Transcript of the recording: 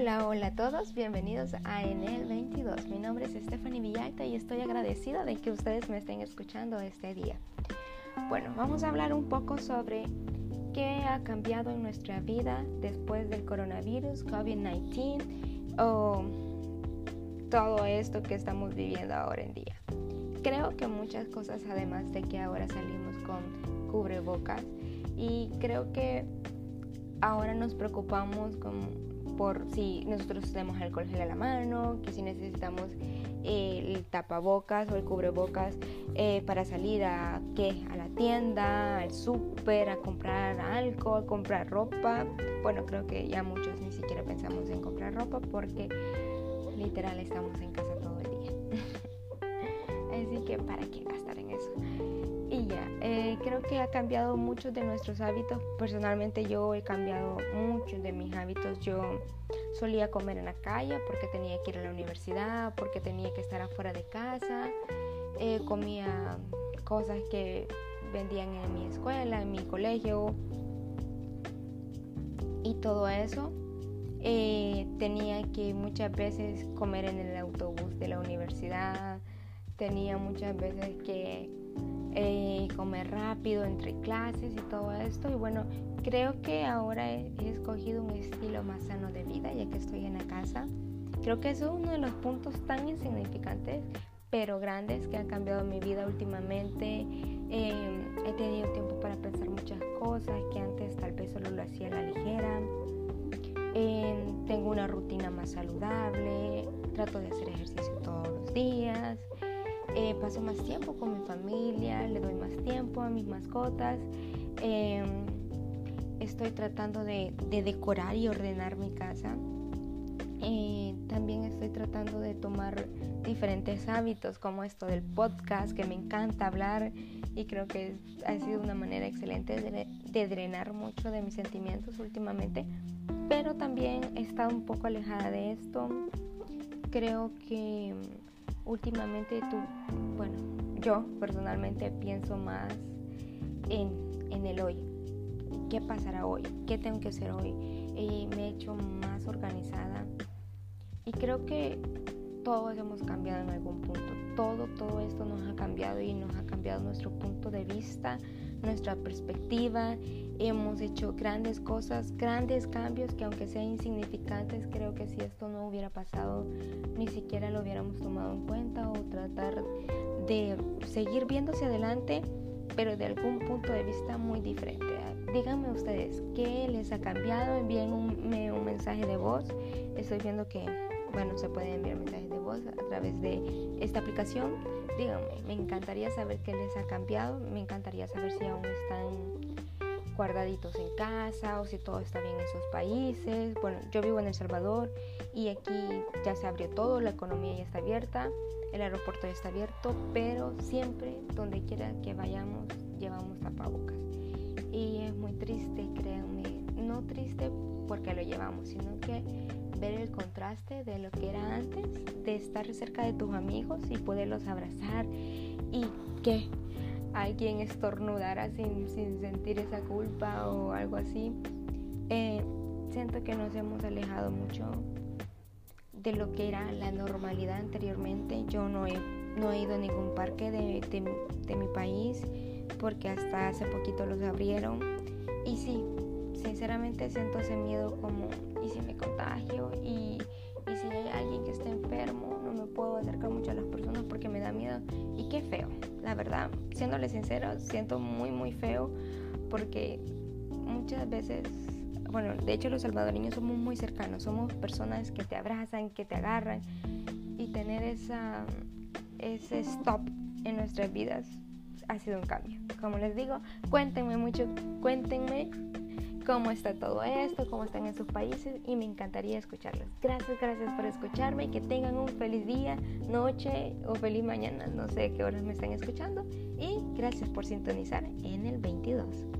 Hola, hola a todos, bienvenidos a Enel 22. Mi nombre es Stephanie Villalta y estoy agradecida de que ustedes me estén escuchando este día. Bueno, vamos a hablar un poco sobre qué ha cambiado en nuestra vida después del coronavirus, COVID-19 o todo esto que estamos viviendo ahora en día. Creo que muchas cosas, además de que ahora salimos con cubrebocas y creo que ahora nos preocupamos con por si nosotros tenemos alcohol gel a la mano, que si necesitamos el tapabocas o el cubrebocas eh, para salir a, ¿qué? a la tienda, al súper, a comprar algo, a comprar ropa. Bueno, creo que ya muchos ni siquiera pensamos en comprar ropa porque literal estamos en casa todo el día. Así que para qué eh, creo que ha cambiado muchos de nuestros hábitos. Personalmente yo he cambiado muchos de mis hábitos. Yo solía comer en la calle porque tenía que ir a la universidad, porque tenía que estar afuera de casa. Eh, comía cosas que vendían en mi escuela, en mi colegio. Y todo eso. Eh, tenía que muchas veces comer en el autobús de la universidad. Tenía muchas veces que eh, comer rápido entre clases y todo esto. Y bueno, creo que ahora he, escogido un estilo más sano de vida ya que estoy en la casa. Creo que eso es uno de los puntos tan insignificantes pero grandes que han cambiado mi vida últimamente. Eh, he tenido tiempo para pensar muchas cosas que antes tal vez solo lo hacía a la ligera. Eh, tengo una rutina más saludable, trato de hacer ejercicio todos los días. Eh, paso más tiempo con mi familia, le doy más tiempo a mis mascotas. Em, estoy tratando de, decorar y ordenar mi casa. Eh, también estoy tratando de tomar diferentes hábitos como esto del podcast, que me encanta hablar y creo que ha sido una manera excelente de, de drenar mucho de mis sentimientos últimamente. Pero también he estado un poco alejada de esto. Creo que últimamente tú, bueno, yo personalmente pienso más en, en el hoy. ¿Qué pasará hoy? ¿Qué tengo que hacer hoy? Y me he hecho más organizada. Y creo que todos hemos cambiado en algún punto. Todo, todo esto nos ha cambiado y nos ha cambiado nuestro punto de vista, nuestra perspectiva. Hemos hecho grandes cosas, grandes cambios que aunque sean insignificantes, creo que si esto no hubiera pasado, ni siquiera lo hubiéramos tomado en cuenta o tratar de seguir hacia adelante, pero de algún punto de vista muy diferente. Díganme ustedes, ¿qué les ha cambiado? Envíenme un mensaje de voz. Estoy viendo que bueno, se pueden enviar mensajes de voz a través de esta aplicación. Díganme, me encantaría saber qué les ha cambiado, me encantaría saber si aún están guardaditos en casa o si todo está bien en sus países. Bueno, yo vivo en El Salvador y aquí ya se abrió todo, la economía ya está abierta, el aeropuerto ya está abierto, pero siempre, donde quiera que vayamos, llevamos tapabocas. Y es muy triste, créanme, no triste porque lo llevamos, sino que ver el contraste de lo que era antes, de estar cerca de tus amigos y poderlos abrazar y que alguien estornudara sin, sentir esa culpa o algo así. Eh, siento que nos hemos alejado mucho de lo que era la normalidad anteriormente. Yo no he, no he ido a ningún parque de, de mi país porque hasta hace poquito los abrieron. Y sí, sinceramente siento ese miedo como, ¿y si me contagio? ¿Y, y si hay alguien que está enfermo? No me puedo acercar mucho a las personas porque me da miedo. Y qué feo, la verdad, siéndole sincero, siento muy, muy feo porque muchas veces, bueno, de hecho los salvadoreños somos muy cercanos, somos personas que te abrazan, que te agarran y tener esa, ese stop en nuestras vidas ha sido un cambio. Como les digo, cuéntenme mucho, cuéntenme cómo está todo esto, cómo están en sus países y me encantaría escucharlos. Gracias, gracias por escucharme y que tengan un feliz día, noche o feliz mañana, no sé qué horas me están escuchando y gracias por sintonizar en el 22.